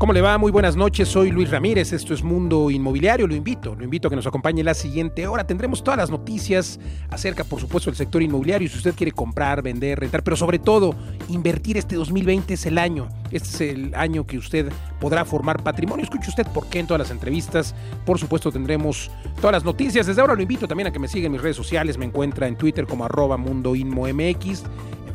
¿Cómo le va? Muy buenas noches, soy Luis Ramírez, esto es Mundo Inmobiliario, lo invito, lo invito a que nos acompañe la siguiente hora, tendremos todas las noticias acerca, por supuesto, del sector inmobiliario, si usted quiere comprar, vender, rentar, pero sobre todo, invertir este 2020 es el año, este es el año que usted podrá formar patrimonio, escuche usted por qué en todas las entrevistas, por supuesto tendremos todas las noticias, desde ahora lo invito también a que me siga en mis redes sociales, me encuentra en Twitter como arroba Mundo MX,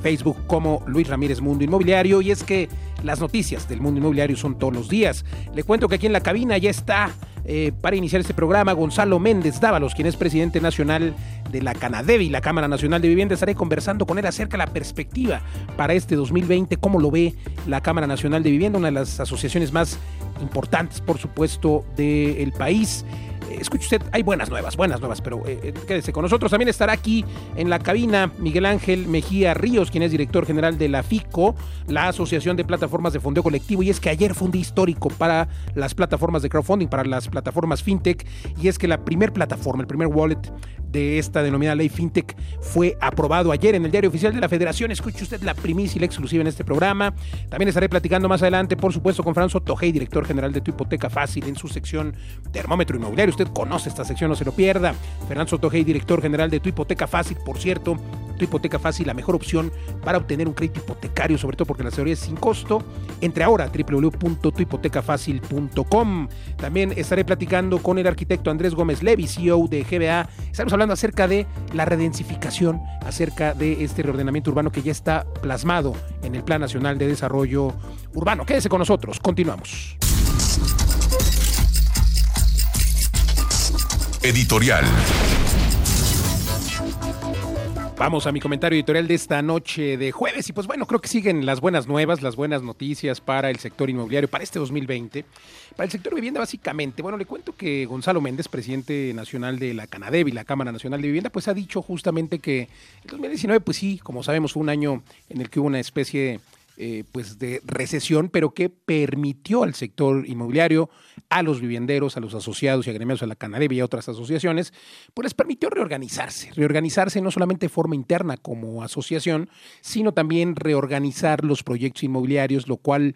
Facebook como Luis Ramírez Mundo Inmobiliario y es que las noticias del mundo inmobiliario son todos los días. Le cuento que aquí en la cabina ya está eh, para iniciar este programa Gonzalo Méndez Dávalos, quien es presidente nacional de la Canadevi, la Cámara Nacional de Vivienda. Estaré conversando con él acerca de la perspectiva para este 2020, cómo lo ve la Cámara Nacional de Vivienda, una de las asociaciones más importantes, por supuesto, del país escuche usted, hay buenas nuevas, buenas nuevas, pero eh, eh, quédese con nosotros. También estará aquí en la cabina Miguel Ángel Mejía Ríos, quien es director general de la FICO, la Asociación de Plataformas de Fondeo Colectivo. Y es que ayer fue un día histórico para las plataformas de crowdfunding, para las plataformas fintech. Y es que la primer plataforma, el primer wallet de esta denominada ley fintech fue aprobado ayer en el diario oficial de la Federación. Escuche usted la primicia y la exclusiva en este programa. También estaré platicando más adelante, por supuesto, con Franzo Tojei, director general de Tu Hipoteca Fácil, en su sección Termómetro Inmobiliario. Usted conoce esta sección, no se lo pierda. Fernando Tojei, director general de Tu Hipoteca Fácil, por cierto, Tu Hipoteca Fácil, la mejor opción para obtener un crédito hipotecario, sobre todo porque la teoría es sin costo. Entre ahora www.tuhipotecafacil.com. También estaré platicando con el arquitecto Andrés Gómez Levi, CEO de GBA. Estamos hablando acerca de la redensificación, acerca de este reordenamiento urbano que ya está plasmado en el Plan Nacional de Desarrollo Urbano. Quédese con nosotros, continuamos. Editorial. Vamos a mi comentario editorial de esta noche de jueves y pues bueno, creo que siguen las buenas nuevas, las buenas noticias para el sector inmobiliario para este 2020. Para el sector vivienda básicamente, bueno, le cuento que Gonzalo Méndez, presidente nacional de la Canadevi, la Cámara Nacional de Vivienda, pues ha dicho justamente que el 2019 pues sí, como sabemos, fue un año en el que hubo una especie eh, pues de recesión, pero que permitió al sector inmobiliario, a los vivienderos, a los asociados y agremiados a la Canadevi y a otras asociaciones, pues les permitió reorganizarse, reorganizarse no solamente de forma interna como asociación, sino también reorganizar los proyectos inmobiliarios, lo cual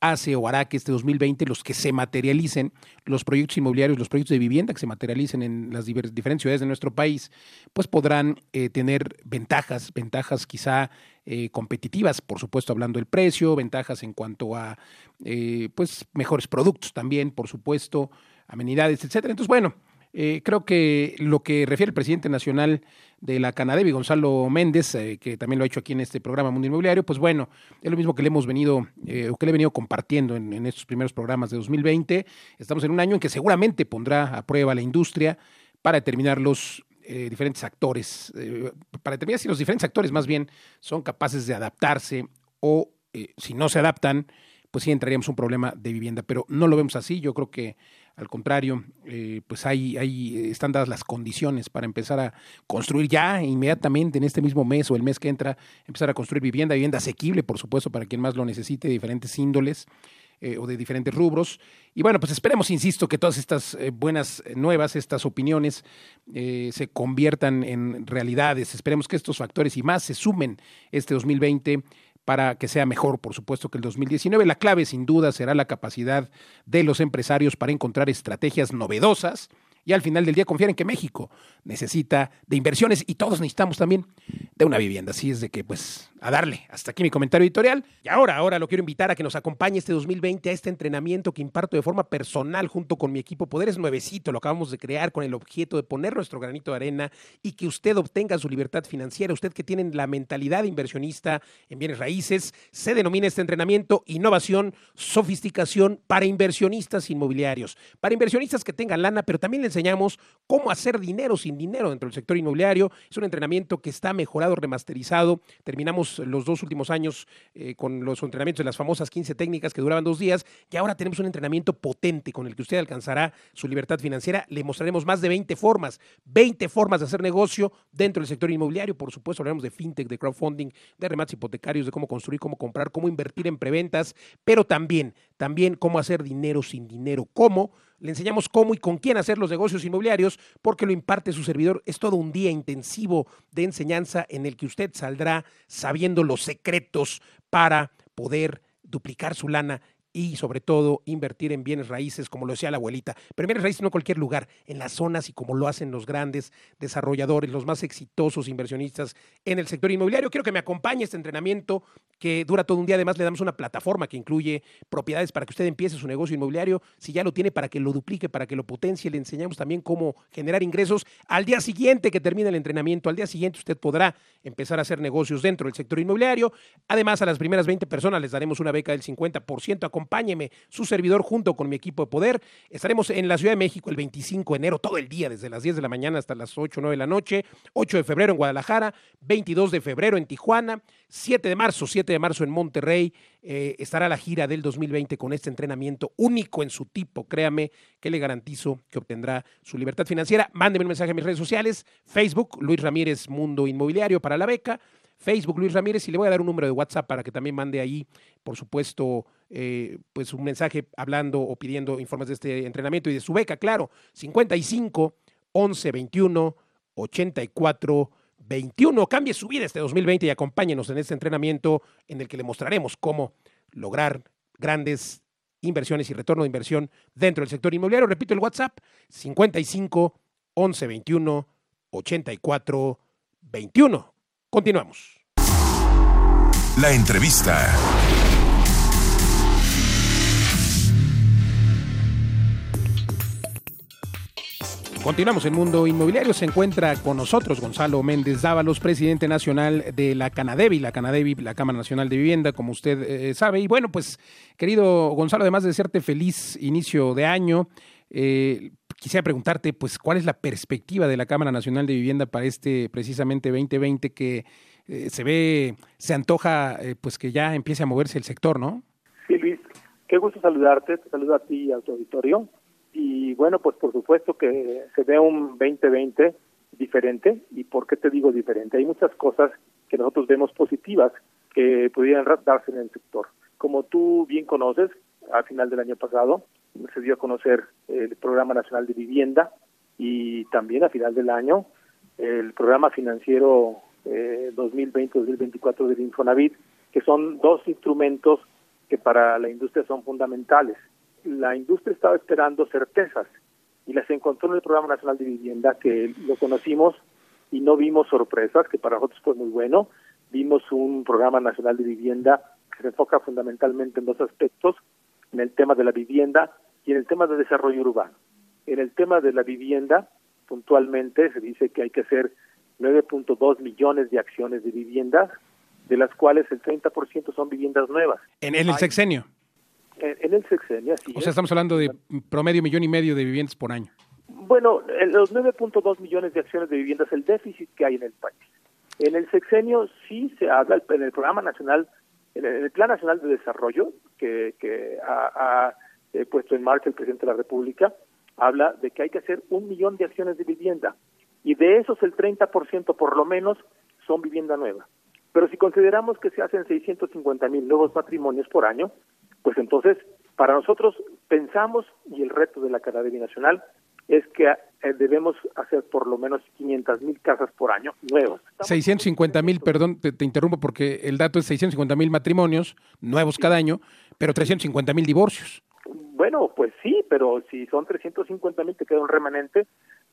hace o hará que este 2020 los que se materialicen, los proyectos inmobiliarios, los proyectos de vivienda que se materialicen en las diferentes ciudades de nuestro país, pues podrán eh, tener ventajas, ventajas quizá eh, competitivas, por supuesto hablando del precio, ventajas en cuanto a eh, pues mejores productos también, por supuesto, amenidades, etcétera. Entonces, bueno, eh, creo que lo que refiere el presidente nacional de la Canadevi, Gonzalo Méndez, eh, que también lo ha hecho aquí en este programa Mundo Inmobiliario, pues bueno, es lo mismo que le hemos venido, o que le he venido compartiendo en, en, estos primeros programas de 2020. Estamos en un año en que seguramente pondrá a prueba la industria para determinar los diferentes actores, para determinar si los diferentes actores más bien son capaces de adaptarse o si no se adaptan, pues sí entraríamos un problema de vivienda, pero no lo vemos así. Yo creo que al contrario, eh, pues hay, hay, están dadas las condiciones para empezar a construir ya inmediatamente en este mismo mes o el mes que entra, empezar a construir vivienda, vivienda asequible, por supuesto, para quien más lo necesite, diferentes índoles. Eh, o de diferentes rubros. Y bueno, pues esperemos, insisto, que todas estas eh, buenas nuevas, estas opiniones eh, se conviertan en realidades. Esperemos que estos factores y más se sumen este 2020 para que sea mejor, por supuesto, que el 2019. La clave, sin duda, será la capacidad de los empresarios para encontrar estrategias novedosas y al final del día confiar en que México necesita de inversiones y todos necesitamos también de una vivienda. Así es de que, pues, a darle. Hasta aquí mi comentario editorial. Y ahora, ahora lo quiero invitar a que nos acompañe este 2020 a este entrenamiento que imparto de forma personal junto con mi equipo Poderes Nuevecito. Lo acabamos de crear con el objeto de poner nuestro granito de arena y que usted obtenga su libertad financiera. Usted que tiene la mentalidad inversionista en bienes raíces, se denomina este entrenamiento innovación, sofisticación para inversionistas inmobiliarios. Para inversionistas que tengan lana, pero también le enseñamos cómo hacer dinero sin dinero dentro del sector inmobiliario. Es un entrenamiento que está mejorado, remasterizado. Terminamos los dos últimos años eh, con los entrenamientos de las famosas 15 técnicas que duraban dos días y ahora tenemos un entrenamiento potente con el que usted alcanzará su libertad financiera. Le mostraremos más de 20 formas, 20 formas de hacer negocio dentro del sector inmobiliario. Por supuesto, hablaremos de fintech, de crowdfunding, de remates hipotecarios, de cómo construir, cómo comprar, cómo invertir en preventas, pero también, también cómo hacer dinero sin dinero, cómo le enseñamos cómo y con quién hacer los negocios inmobiliarios, porque lo imparte su servidor. Es todo un día intensivo de enseñanza en el que usted saldrá sabiendo los secretos para poder duplicar su lana y sobre todo invertir en bienes raíces, como lo decía la abuelita. Pero bienes raíces no en cualquier lugar, en las zonas y como lo hacen los grandes desarrolladores, los más exitosos inversionistas en el sector inmobiliario. Quiero que me acompañe este entrenamiento que dura todo un día. Además, le damos una plataforma que incluye propiedades para que usted empiece su negocio inmobiliario. Si ya lo tiene, para que lo duplique, para que lo potencie. Le enseñamos también cómo generar ingresos. Al día siguiente que termine el entrenamiento, al día siguiente usted podrá empezar a hacer negocios dentro del sector inmobiliario. Además, a las primeras 20 personas les daremos una beca del 50% acompáñeme, su servidor junto con mi equipo de poder. Estaremos en la Ciudad de México el 25 de enero, todo el día, desde las 10 de la mañana hasta las 8 o 9 de la noche, 8 de febrero en Guadalajara, 22 de febrero en Tijuana, 7 de marzo, 7 de marzo en Monterrey. Eh, estará la gira del 2020 con este entrenamiento único en su tipo, créame que le garantizo que obtendrá su libertad financiera. Mándeme un mensaje a mis redes sociales, Facebook, Luis Ramírez Mundo Inmobiliario para la beca. Facebook Luis Ramírez y le voy a dar un número de WhatsApp para que también mande ahí, por supuesto, eh, pues un mensaje hablando o pidiendo informes de este entrenamiento y de su beca, claro, 55 11 21 84 21. Cambie su vida este 2020 y acompáñenos en este entrenamiento en el que le mostraremos cómo lograr grandes inversiones y retorno de inversión dentro del sector inmobiliario. Repito el WhatsApp, 55 11 21 84 21. Continuamos. La entrevista. Continuamos en Mundo Inmobiliario. Se encuentra con nosotros Gonzalo Méndez Dávalos, presidente nacional de la Canadevi, la Canadevi, la Cámara Nacional de Vivienda, como usted eh, sabe. Y bueno, pues, querido Gonzalo, además de desearte feliz inicio de año, eh, quisiera preguntarte, pues, ¿cuál es la perspectiva de la Cámara Nacional de Vivienda para este precisamente 2020 que eh, se ve, se antoja, pues, que ya empiece a moverse el sector, ¿no? Sí, Luis, qué gusto saludarte, te saludo a ti y a tu auditorio. Y bueno, pues por supuesto que se ve un 2020 diferente. ¿Y por qué te digo diferente? Hay muchas cosas que nosotros vemos positivas que pudieran darse en el sector. Como tú bien conoces, a final del año pasado se dio a conocer el Programa Nacional de Vivienda y también a final del año el Programa Financiero eh, 2020-2024 del Infonavit, que son dos instrumentos que para la industria son fundamentales. La industria estaba esperando certezas y las encontró en el Programa Nacional de Vivienda, que lo conocimos y no vimos sorpresas, que para nosotros fue muy bueno. Vimos un Programa Nacional de Vivienda que se enfoca fundamentalmente en dos aspectos, en el tema de la vivienda y en el tema de desarrollo urbano. En el tema de la vivienda, puntualmente se dice que hay que hacer 9.2 millones de acciones de viviendas, de las cuales el 30% son viviendas nuevas. En, el sexenio. En, en, el sexenio, así O sea, estamos hablando de promedio millón y medio de viviendas por año. Bueno, los 9.2 millones de acciones de viviendas, el déficit que hay en el país. En el sexenio sí se habla, en el programa nacional, en el Plan Nacional de Desarrollo, que, que ha, ha eh, puesto en marcha el presidente de la República, habla de que hay que hacer un millón de acciones de vivienda y de esos el 30% por lo menos son vivienda nueva. Pero si consideramos que se hacen 650 mil nuevos matrimonios por año, pues entonces para nosotros pensamos, y el reto de la Academia Nacional, es que eh, debemos hacer por lo menos 500 mil casas por año nuevos. 650 mil, perdón, te, te, interrumpo porque el dato es 650 mil matrimonios nuevos cada año, pero 350 mil divorcios. Bueno, pues sí, pero si son 350 mil te queda un remanente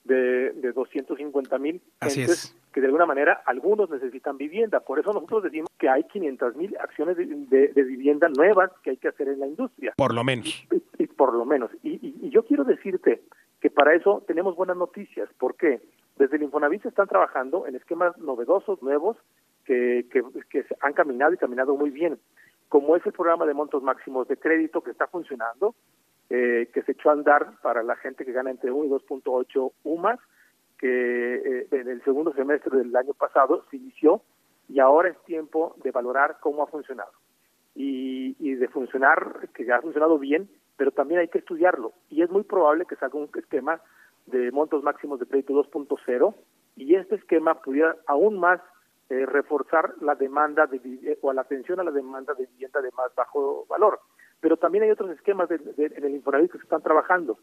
de, de 250 mil gentes que de alguna manera algunos necesitan vivienda. Por eso nosotros decimos que hay 500 mil acciones de, de, de, vivienda nuevas que hay que hacer en la industria. Por lo menos. Y, y, y por lo menos. Y, y, yo quiero decirte que para eso tenemos buenas noticias. ¿Por qué? Desde el Infonavit se están trabajando en esquemas novedosos, nuevos, que, que, que han caminado y caminado muy bien como es el programa de montos máximos de crédito que está funcionando, eh, que se echó a andar para la gente que gana entre 1 y 2.8 UMAS, que eh, en el segundo semestre del año pasado se inició y ahora es tiempo de valorar cómo ha funcionado. Y, y de funcionar, que ya ha funcionado bien, pero también hay que estudiarlo. Y es muy probable que salga un esquema de montos máximos de crédito 2.0 y este esquema pudiera aún más eh, reforzar la demanda de, o la atención a la demanda de vivienda de más bajo valor. Pero también hay otros esquemas de, en el Infonavit que se están trabajando.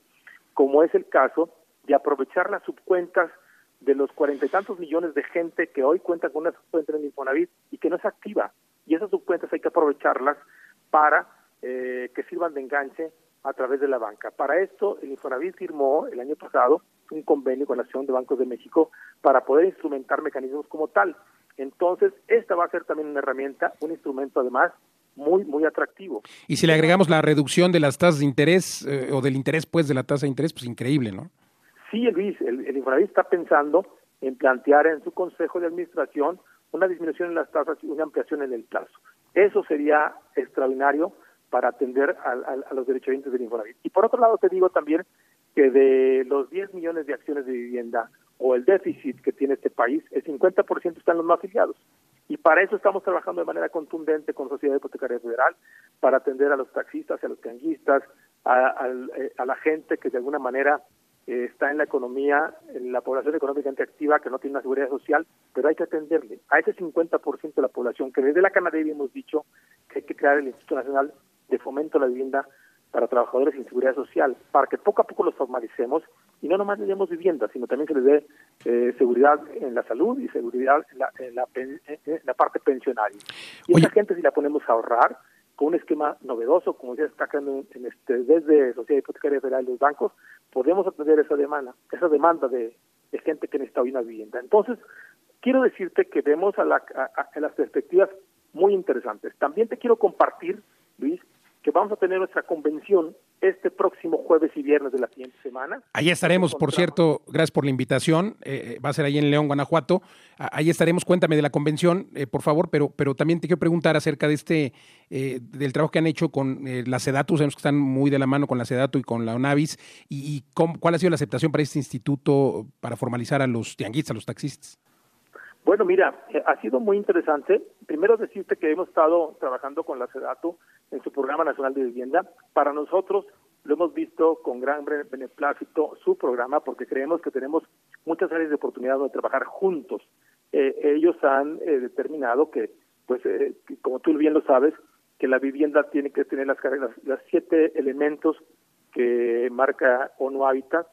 como es el caso de aprovechar las subcuentas de los cuarenta y tantos millones de gente que hoy cuenta con una subcuenta en Infonavit y que no es activa. Y esas subcuentas hay que aprovecharlas para eh, que sirvan de enganche a través de la banca. Para esto, el Infonavit firmó el año pasado un convenio con la Asociación de Bancos de México para poder instrumentar mecanismos como tal. Entonces, esta va a ser también una herramienta, un instrumento además muy, muy atractivo. Y si le agregamos la reducción de las tasas de interés eh, o del interés pues de la tasa de interés, pues increíble, ¿no? Sí, Luis, el, el Infonavit está pensando en plantear en su consejo de administración una disminución en las tasas y una ampliación en el plazo. Eso sería extraordinario para atender a, a, los derechos del Infonavit. Y por otro lado te digo también que de los 10 millones de acciones de vivienda o el déficit que tiene este país, el 50% están los no afiliados. Y para eso estamos trabajando de manera contundente con Sociedad Hipotecaria Federal, para atender a los taxistas, a los tianguistas, a, eh, la gente que de alguna manera eh, está en la economía, en la población económicamente activa, que no tiene una seguridad social, pero hay que atenderle. A ese 50% de la población que desde la Canadevi hemos dicho que hay que crear el Instituto Nacional de Fomento a la Vivienda para trabajadores sin seguridad social, para que poco a poco los formalicemos y no nomás les demos vivienda, sino también que les dé eh, seguridad en la salud y seguridad en la, en la, en la parte pensionaria. Y esa gente si la ponemos a ahorrar con un esquema novedoso, como ya está creando en este, desde Sociedad Hipotecaria Federal y los bancos, podemos atender esa demanda, esa demanda de, de gente que necesita hoy una vivienda. Entonces, quiero decirte que vemos a, la, a las perspectivas muy interesantes. También te quiero compartir, Luis, que vamos a tener nuestra convención este próximo jueves y viernes de la siguiente semana. Ahí estaremos, por cierto, gracias por la invitación. Eh, va a ser ahí en León, Guanajuato. Ahí estaremos. Cuéntame de la convención, eh, por favor, pero, pero también te quiero preguntar acerca de este, eh, del trabajo que han hecho con la SEDATU. Sabemos que están muy de la mano con la SEDATU y con la ONAVIS. ¿Y, y cuál ha sido la aceptación para este instituto para formalizar a los tianguistas, a los taxistas? Bueno, mira, ha sido muy interesante. Primero decirte que hemos estado trabajando con la SEDATU en su Programa Nacional de Vivienda. Para nosotros lo hemos visto con gran beneplácito su programa porque creemos que tenemos muchas áreas de oportunidad donde trabajar juntos. Eh, ellos han eh, determinado que, pues, eh, como tú bien lo sabes, que la vivienda tiene que tener las, las, siete elementos que marca ONU Habitat,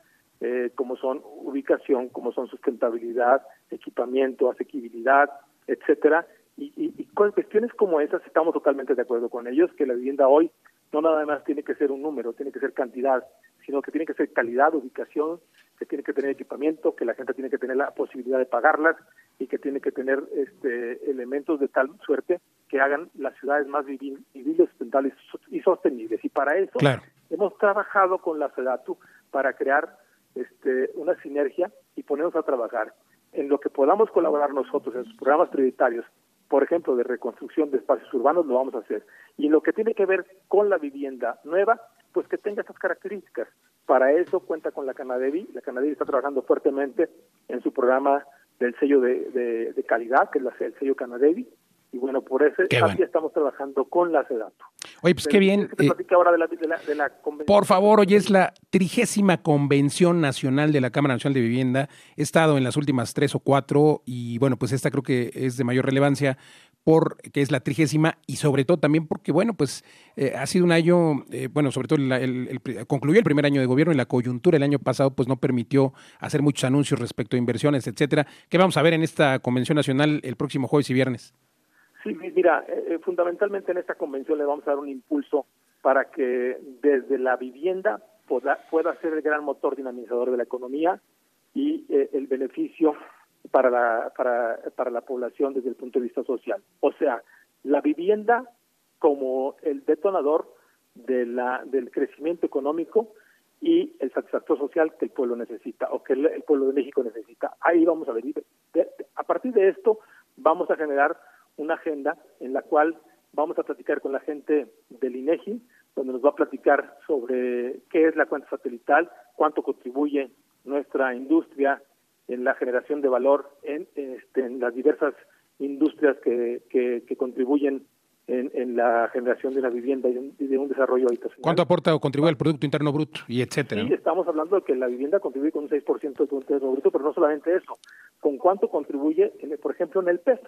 como son ubicación, como son sustentabilidad, equipamiento, asequibilidad, etcétera, y, y, con cuestiones como esas estamos totalmente de acuerdo con ellos, que la vivienda hoy no nada más tiene que ser un número, tiene que ser cantidad, sino que tiene que ser calidad, ubicación, que tiene que tener equipamiento, que la gente tiene que tener la posibilidad de pagarlas y que tiene que tener este, elementos de tal suerte que hagan las ciudades más vivibles, sustentables y sostenibles. Y para eso hemos trabajado con la SEDATU para crear este, una sinergia y ponernos a trabajar en lo que podamos colaborar nosotros en sus programas prioritarios por ejemplo, de reconstrucción de espacios urbanos, lo vamos a hacer. Y en lo que tiene que ver con la vivienda nueva, pues que tenga estas características. Para eso cuenta con la Canadevi. La Canadevi está trabajando fuertemente en su programa del sello de, de, calidad, que es el sello Canadevi. Y bueno, por eso así estamos trabajando con la SEDATO. Oye, pues qué bien. Eh, ahora de la, de la, por favor, hoy es la trigésima convención nacional de la Cámara Nacional de Vivienda. He estado en las últimas tres o cuatro y bueno, pues esta creo que es de mayor relevancia porque es la trigésima y sobre todo también porque, bueno, pues eh, ha sido un año, eh, bueno, sobre todo el, concluyó el primer año de gobierno y la coyuntura el año pasado pues no permitió hacer muchos anuncios respecto a inversiones, etcétera. ¿Qué vamos a ver en esta convención nacional el próximo jueves y viernes? Sí, mira, eh, eh, fundamentalmente en esta convención le vamos a dar un impulso para que desde la vivienda pueda, ser el gran motor dinamizador de la economía y eh, el beneficio para la, para, para la población desde el punto de vista social. O sea, la vivienda como el detonador de la, del crecimiento económico y el satisfactor social que el pueblo necesita o que el, pueblo de México necesita. Ahí vamos a ver. A partir de esto vamos a generar una agenda en la cual vamos a platicar con la gente del INEGI, donde nos va a platicar sobre qué es la cuenta satelital, cuánto contribuye nuestra industria en la generación de valor en, este, en las diversas industrias que, que, contribuyen en, la generación de una vivienda y de, un desarrollo habitacional. ¿Cuánto aporta o contribuye al Producto Interno Bruto y etcétera? Sí, estamos hablando de que la vivienda contribuye con un 6% del Producto Interno Bruto, pero no solamente eso, con cuánto contribuye, por ejemplo, en el PEP.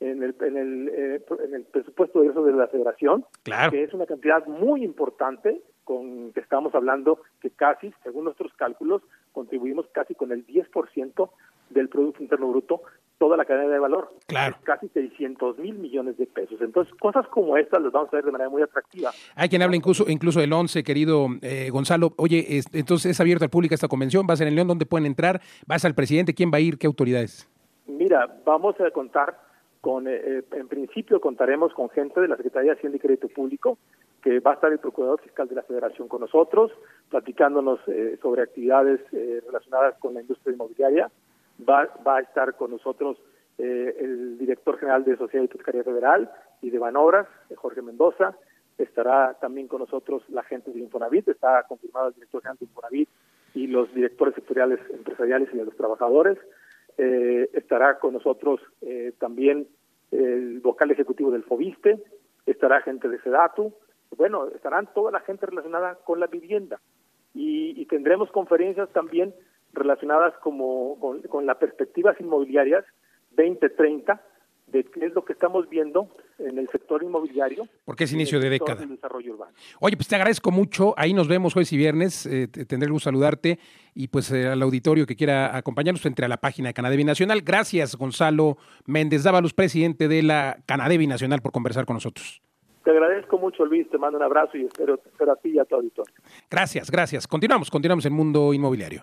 En el, en el, eh, en el presupuesto de eso de la federación, que es una cantidad muy importante, con que estamos hablando que casi, según nuestros cálculos, contribuimos casi con el 10% del Producto Interno Bruto, toda la cadena de valor. Claro. Casi 600 mil millones de pesos. Entonces, cosas como estas las vamos a ver de manera muy atractiva. Hay quien habla incluso incluso del 11, querido eh, Gonzalo. Oye, entonces es abierta al público esta convención. ¿Va a ser en León? ¿Dónde pueden entrar? ¿Vas al presidente? ¿Quién va a ir? ¿Qué autoridades? Mira, vamos a contar con, eh, eh, en principio contaremos con gente de la Secretaría de Hacienda y Crédito Público, que va a estar el Procurador Fiscal de la Federación con nosotros, platicándonos sobre actividades relacionadas con la industria inmobiliaria. Va, va a estar con nosotros eh, el director general de Sociedad Hipotecaria Federal y de Banobras, Jorge Mendoza, estará también con nosotros la gente del Infonavit, está confirmado el director general de Infonavit y los directores sectoriales empresariales y de los trabajadores, eh, estará con nosotros eh, también el vocal ejecutivo del FOBISTE, estará gente de SEDATU, bueno, estarán toda la gente relacionada con la vivienda. Y, y tendremos conferencias también relacionadas como, con, las perspectivas inmobiliarias 2030 de qué es lo que estamos viendo en el sector inmobiliario. Porque es inicio de década. desarrollo urbano. Oye, pues te agradezco mucho. Ahí nos vemos jueves y viernes. Eh, tendré el gusto saludarte y pues eh, al auditorio que quiera acompañarnos entre a la página de Canadevi Nacional. Gracias, Gonzalo Méndez Dávalos, presidente de la Canadevi Nacional, por conversar con nosotros. Te agradezco mucho, Luis. Te mando un abrazo y espero, espero a ti y a tu auditorio. Gracias, gracias. Continuamos, continuamos en Mundo Inmobiliario.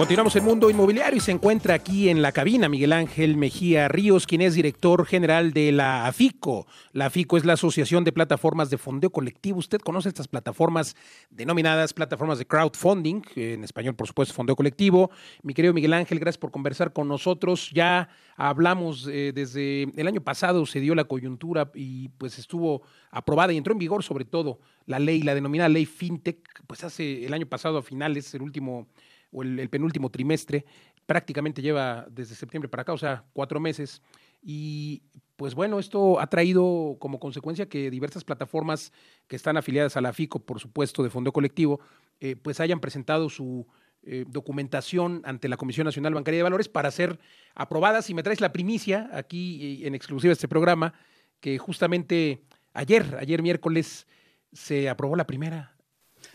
Continuamos el mundo inmobiliario y se encuentra aquí en la cabina Miguel Ángel Mejía Ríos, quien es director general de la AFICO. La AFICO es la Asociación de Plataformas de Fondeo Colectivo. Usted conoce estas plataformas denominadas plataformas de crowdfunding, en español, por supuesto, Fondeo Colectivo. Mi querido Miguel Ángel, gracias por conversar con nosotros. Ya hablamos eh, desde el año pasado, se dio la coyuntura y pues estuvo aprobada y entró en vigor sobre todo la ley, la denominada ley FinTech, pues hace el año pasado a finales, el último o el, penúltimo trimestre, prácticamente lleva desde septiembre para acá, o sea, cuatro meses. Y pues bueno, esto ha traído como consecuencia que diversas plataformas que están afiliadas a la FICO, por supuesto, de Fondo Colectivo, eh, pues hayan presentado su eh, documentación ante la Comisión Nacional Bancaria de Valores para ser aprobadas. Y me traes la primicia aquí eh, en exclusiva este programa, que justamente ayer, ayer miércoles, se aprobó la primera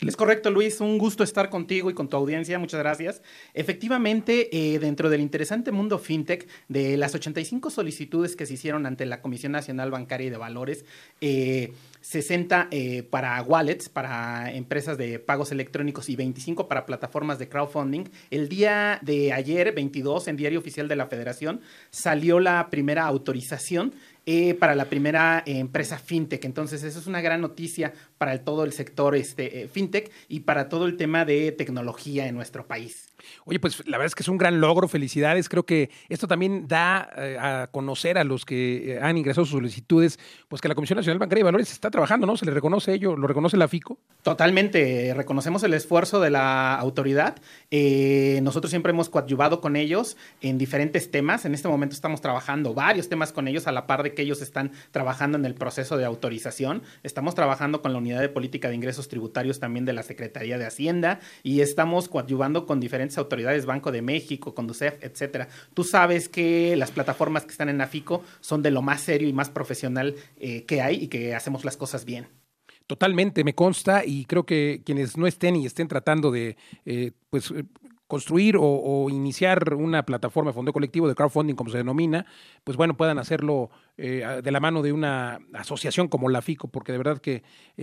es correcto, Luis. Un gusto estar contigo y con tu audiencia. Muchas gracias. Efectivamente, eh, dentro del interesante mundo fintech, de las 85 solicitudes que se hicieron ante la Comisión Nacional Bancaria y de Valores, eh, 60 eh, para wallets, para empresas de pagos electrónicos y 25 para plataformas de crowdfunding. El día de ayer, 22, en Diario Oficial de la Federación, salió la primera autorización eh, para la primera eh, empresa fintech. Entonces, eso es una gran noticia para todo el sector este, fintech y para todo el tema de tecnología en nuestro país. Oye, pues la verdad es que es un gran logro, felicidades. Creo que esto también da eh, a conocer a los que eh, han ingresado sus solicitudes, pues que la Comisión Nacional Bancaria de Valores está trabajando, ¿no? Se le reconoce ello, lo reconoce la FICO. Totalmente, reconocemos el esfuerzo de la autoridad. Eh, nosotros siempre hemos coadyuvado con ellos en diferentes temas. En este momento estamos trabajando varios temas con ellos a la par de que ellos están trabajando en el proceso de autorización. Estamos trabajando con la Unidad de Política de Ingresos Tributarios también de la Secretaría de Hacienda y estamos coadyuvando con diferentes autoridades, Banco de México, Conducef, etcétera. Tú sabes que las plataformas que están en AFICO son de lo más serio y más profesional eh, que hay y que hacemos las cosas bien. Totalmente, me consta y creo que quienes no estén y estén tratando de eh, pues eh, construir o, iniciar una plataforma de fondo colectivo de crowdfunding, como se denomina, pues bueno, puedan hacerlo de la mano de una asociación como la FICO, porque de verdad que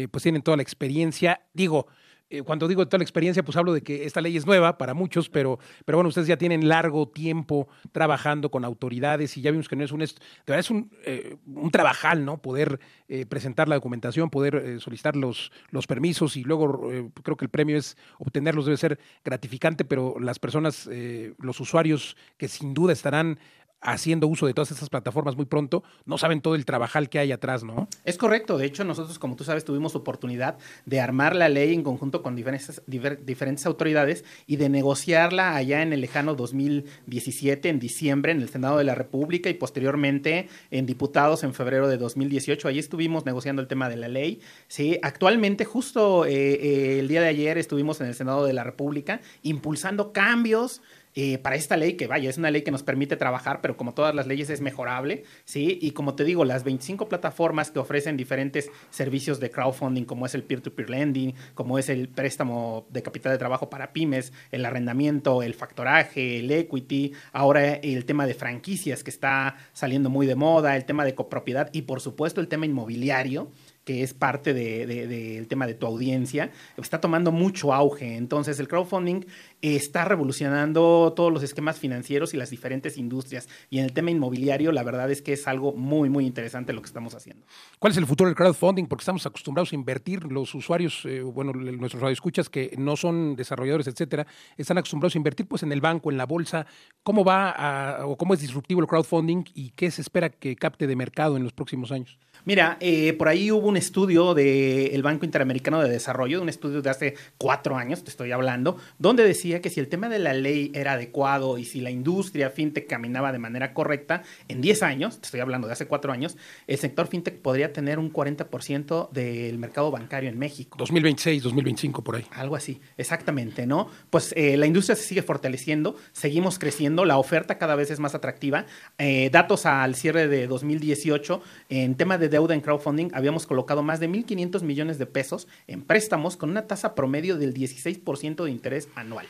pues tienen toda la experiencia. Digo, eh, cuando digo toda la experiencia, pues hablo de que esta ley es nueva para muchos, pero, pero bueno, ustedes ya tienen largo tiempo trabajando con autoridades y ya vimos que no es un, de es un, eh, un trabajal, ¿no? Poder eh, presentar la documentación, poder solicitar los, los permisos y luego creo que el premio es obtenerlos, debe ser gratificante, pero las personas, los usuarios que sin duda estarán haciendo uso de todas estas plataformas muy pronto, no saben todo el trabajal que hay atrás, ¿no? Es correcto. De hecho, nosotros, como tú sabes, tuvimos oportunidad de armar la ley en conjunto con diferentes, diferentes autoridades y de negociarla allá en el lejano 2017, en diciembre, en el Senado de la República y posteriormente en diputados en febrero de 2018. Allí estuvimos negociando el tema de la ley. Sí, actualmente, justo eh, eh, el día de ayer estuvimos en el Senado de la República impulsando cambios eh, para esta ley, que vaya, es una ley que nos permite trabajar, pero como todas las leyes es mejorable, ¿sí? Y como te digo, las 25 plataformas que ofrecen diferentes servicios de crowdfunding, como es el peer-to-peer lending, como es el préstamo de capital de trabajo para pymes, el arrendamiento, el factoraje, el equity, ahora el tema de franquicias que está saliendo muy de moda, el tema de copropiedad y por supuesto el tema inmobiliario, que es parte del de, tema de tu audiencia, está tomando mucho auge. Entonces, el crowdfunding está revolucionando todos los esquemas financieros y las diferentes industrias. Y en el tema inmobiliario, la verdad es que es algo muy, muy interesante lo que estamos haciendo. ¿Cuál es el futuro del crowdfunding? Porque estamos acostumbrados a invertir. Los usuarios, eh, bueno, nuestros radioescuchas que no son desarrolladores, etcétera, están acostumbrados a invertir pues en el banco, en la bolsa. ¿Cómo va a, o cómo es disruptivo el crowdfunding y qué se espera que capte de mercado en los próximos años? Mira, eh, por ahí hubo un estudio del Banco Interamericano de Desarrollo, un estudio de hace cuatro años, te estoy hablando, donde decía que si el tema de la ley era adecuado y si la industria fintech caminaba de manera correcta, en 10 años, te estoy hablando de hace cuatro años, el sector fintech podría tener un 40% del mercado bancario en México. 2026, 2025, por ahí. Algo así, exactamente, ¿no? Pues eh, la industria se sigue fortaleciendo, seguimos creciendo, la oferta cada vez es más atractiva. Eh, datos al cierre de 2018 en tema de deuda en crowdfunding habíamos colocado más de 1.500 millones de pesos en préstamos con una tasa promedio del 16% de interés anual.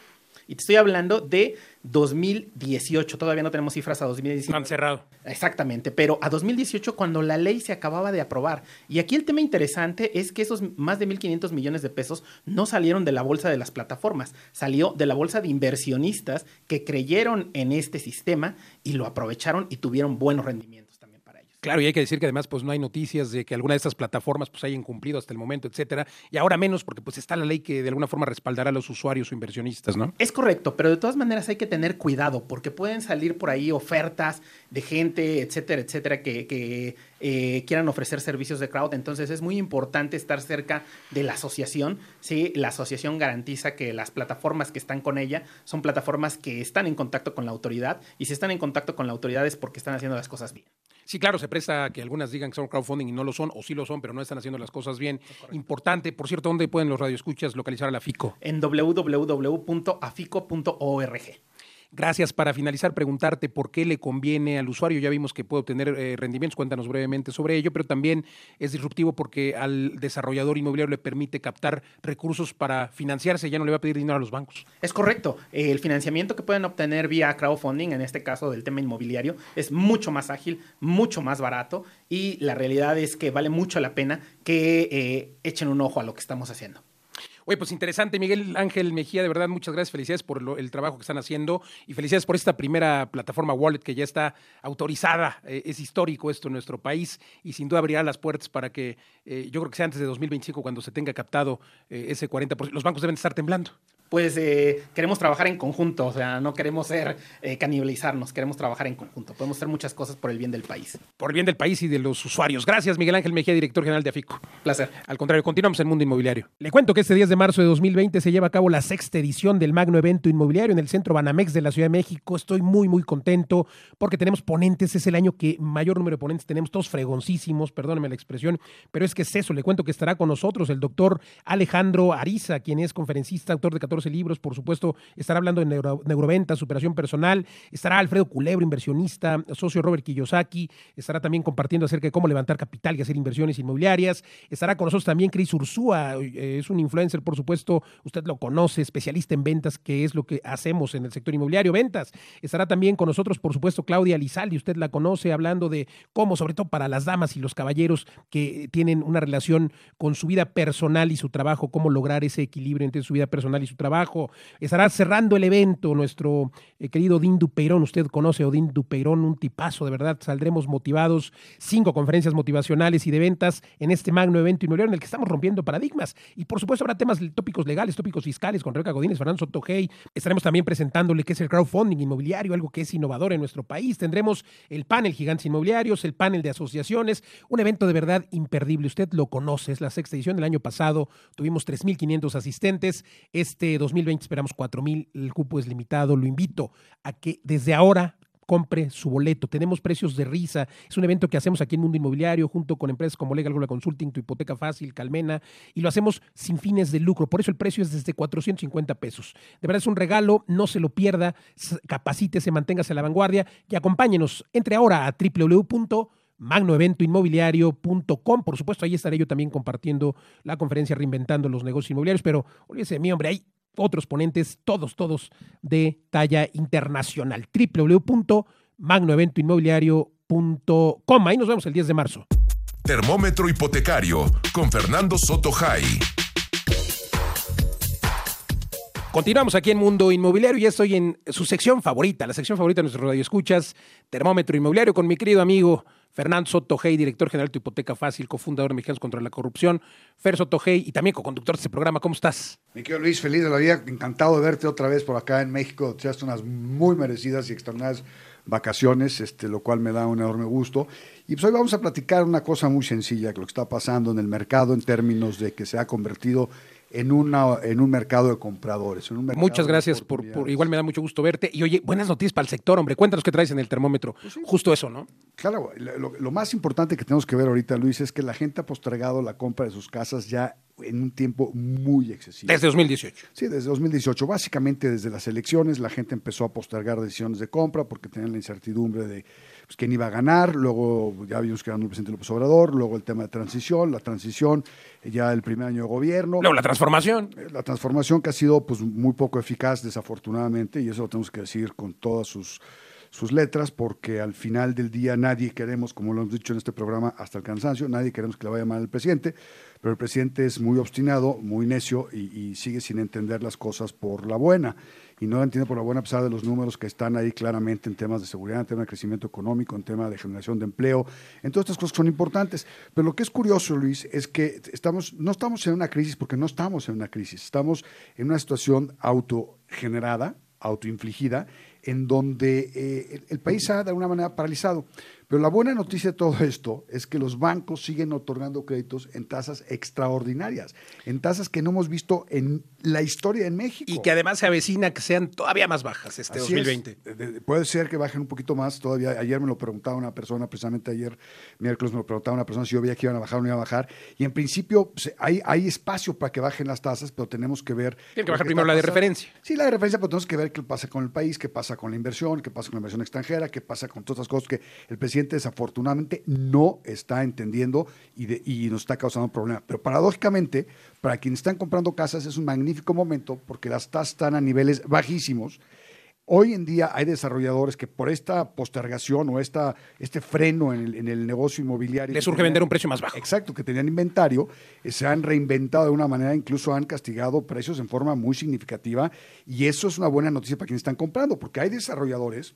Y te estoy hablando de 2018, todavía no tenemos cifras a 2018. Han cerrado. Exactamente, pero a 2018 cuando la ley se acababa de aprobar. Y aquí el tema interesante es que esos más de 1.500 millones de pesos no salieron de la bolsa de las plataformas, salió de la bolsa de inversionistas que creyeron en este sistema y lo aprovecharon y tuvieron buenos rendimientos. Claro, y hay que decir que además pues no hay noticias de que alguna de estas plataformas pues hayan cumplido hasta el momento, etcétera, y ahora menos porque pues está la ley que de alguna forma respaldará a los usuarios o inversionistas, ¿no? Es correcto, pero de todas maneras hay que tener cuidado porque pueden salir por ahí ofertas de gente, etcétera, etcétera, que, eh, quieran ofrecer servicios de crowd. Entonces es muy importante estar cerca de la asociación. ¿sí? La asociación garantiza que las plataformas que están con ella son plataformas que están en contacto con la autoridad y si están en contacto con la autoridad es porque están haciendo las cosas bien. Sí, claro, se presta que algunas digan que son crowdfunding y no lo son, o sí lo son, pero no están haciendo las cosas bien. Importante, por cierto, ¿dónde pueden los radioescuchas localizar a la FICO? En www.afico.org. Gracias. Para finalizar, preguntarte por qué le conviene al usuario. Ya vimos que puede obtener eh, rendimientos, cuéntanos brevemente sobre ello, pero también es disruptivo porque al desarrollador inmobiliario le permite captar recursos para financiarse, ya no le va a pedir dinero a los bancos. Es correcto. el financiamiento que pueden obtener vía crowdfunding, en este caso del tema inmobiliario, es mucho más ágil, mucho más barato y la realidad es que vale mucho la pena que eh, echen un ojo a lo que estamos haciendo. Oye, pues interesante, Miguel Ángel Mejía, de verdad, muchas gracias, felicidades por el trabajo que están haciendo y felicidades por esta primera plataforma Wallet que ya está autorizada. Eh, es histórico esto en nuestro país y sin duda abrirá las puertas para que eh, yo creo que sea antes de 2025 cuando se tenga captado eh, ese 40%. Los bancos deben estar temblando pues queremos trabajar en conjunto, o sea, no queremos ser canibalizarnos, queremos trabajar en conjunto. Podemos hacer muchas cosas por el bien del país. Por el bien del país y de los usuarios. Gracias, Miguel Ángel Mejía, director general de AFICO. Placer. Al contrario, continuamos en Mundo Inmobiliario. Le cuento que este 10 de marzo de 2020 se lleva a cabo la sexta edición del Magno Evento Inmobiliario en el Centro Banamex de la Ciudad de México. Estoy muy, muy contento porque tenemos ponentes. Es el año que mayor número de ponentes tenemos, todos fregoncísimos, perdóneme la expresión, pero es que es eso. Le cuento que estará con nosotros el doctor Alejandro Ariza, quien es conferencista, autor de 14 14 libros, por supuesto, estará hablando de neuro, neuroventa, superación personal, estará Alfredo Culebro, inversionista, socio Robert Kiyosaki, estará también compartiendo acerca de cómo levantar capital y hacer inversiones inmobiliarias, estará con nosotros también Chris Ursúa, eh, es un influencer, por supuesto, usted lo conoce, especialista en ventas, que es lo que hacemos en el sector inmobiliario, ventas. Estará también con nosotros, por supuesto, Claudia Lizaldi, usted la conoce, hablando de cómo, sobre todo para las damas y los caballeros que tienen una relación con su vida personal y su trabajo, cómo lograr ese equilibrio entre su vida personal y su trabajo. Estará cerrando el evento nuestro eh, querido Odín Dupeirón, usted conoce a Odín Dupeirón, un tipazo, de verdad, saldremos motivados, cinco conferencias motivacionales y de ventas en este magno evento inmobiliario en el que estamos rompiendo paradigmas. Y por supuesto habrá temas tópicos legales, tópicos fiscales con Rebeca Godínez, Fernando Sotojey. Estaremos también presentándole qué es el crowdfunding inmobiliario, algo que es innovador en nuestro país. Tendremos el panel Gigantes Inmobiliarios, el panel de asociaciones, un evento de verdad imperdible. Usted lo conoce, es la sexta edición del año pasado. Tuvimos 3.500 asistentes. Este 2020 esperamos 4.000. El cupo es limitado. Lo invito a que desde ahora compre su boleto. Tenemos precios de risa. Es un evento que hacemos aquí en Mundo Inmobiliario junto con empresas como Legal Global Consulting, Tu Hipoteca Fácil, Calmena, y lo hacemos sin fines de lucro. Por eso el precio es desde 450 pesos. De verdad es un regalo, no se lo pierda, capacítese, manténgase a la vanguardia y acompáñenos. Entre ahora a www.magnoeventoinmobiliario.com. Por supuesto, ahí estaré yo también compartiendo la conferencia Reinventando los Negocios Inmobiliarios, pero olvídese de mí, hombre, ahí otros ponentes, todos, todos de talla internacional. www.magnoeventoinmobiliario.com. Ahí nos vemos el 10 de marzo. Termómetro hipotecario con Fernando Soto Jai. Continuamos aquí en Mundo Inmobiliario y estoy en su sección favorita, la sección favorita de nuestro radio escuchas, Termómetro Inmobiliario, con mi querido amigo Fernando Sotogey, director general de Hipoteca Fácil, cofundador de Mexicanos contra la Corrupción. Fer Sotogey y también co-conductor de este programa. ¿Cómo estás? Mi querido Luis, feliz de la vida, encantado de verte otra vez por acá en México. Te unas muy merecidas y extraordinarias vacaciones, este, lo cual me da un enorme gusto. Y pues hoy vamos a platicar una cosa muy sencilla, lo que está pasando en el mercado en términos de que se ha convertido en, una, en un mercado de compradores. Muchas gracias, por, igual me da mucho gusto verte. Y oye, buenas noticias para el sector, hombre. Cuéntanos qué traes en el termómetro. Pues Justo eso, ¿no? Claro, lo, más importante que tenemos que ver ahorita, Luis, es que la gente ha postergado la compra de sus casas ya en un tiempo muy excesivo. Desde 2018. Sí, desde 2018. Básicamente desde las elecciones la gente empezó a postergar decisiones de compra porque tenían la incertidumbre de pues, quién iba a ganar, luego ya vimos que era el presidente López Obrador, luego el tema de transición, la transición, ya el primer año de gobierno. Luego la transformación. Eh, la transformación que ha sido pues muy poco eficaz, desafortunadamente, y eso lo tenemos que decir con todas sus sus letras, porque al final del día nadie queremos, como lo hemos dicho en este programa hasta el cansancio, nadie queremos que le vaya mal al presidente, pero el presidente es muy obstinado, muy necio y, sigue sin entender las cosas por la buena. Y no lo entiende por la buena pesar de los números que están ahí claramente en temas de seguridad, en temas de crecimiento económico, en temas de generación de empleo, en todas estas cosas son importantes. Pero lo que es curioso, Luis, es que estamos, no estamos en una crisis porque no estamos en una crisis, estamos en una situación autogenerada, autoinfligida, en donde eh, el, país ha de alguna manera paralizado. Pero la buena noticia de todo esto es que los bancos siguen otorgando créditos en tasas extraordinarias, en tasas que no hemos visto en la historia en México. Y que además se avecina que sean todavía más bajas este 2020. puede ser que bajen un poquito más todavía. Ayer me lo preguntaba una persona, precisamente ayer miércoles me lo preguntaba una persona si yo veía que iban a bajar o no iban a bajar. Y en principio hay, hay espacio para que bajen las tasas, pero tenemos que ver... Tiene que bajar primero la de referencia. Sí, la de referencia, pero tenemos que ver qué pasa con el país, qué pasa con la inversión, qué pasa con la inversión extranjera, qué pasa con todas las cosas que el presidente desafortunadamente no está entendiendo y, y nos está causando problemas. Pero paradójicamente, para quienes están comprando casas es un magnífico momento porque las tasas están a niveles bajísimos. Hoy en día hay desarrolladores que por esta postergación o esta, este freno en el, negocio inmobiliario... Les urge vender un precio más bajo. Exacto, que tenían inventario, eh, se han reinventado de una manera, incluso han castigado precios en forma muy significativa y eso es una buena noticia para quienes están comprando, porque hay desarrolladores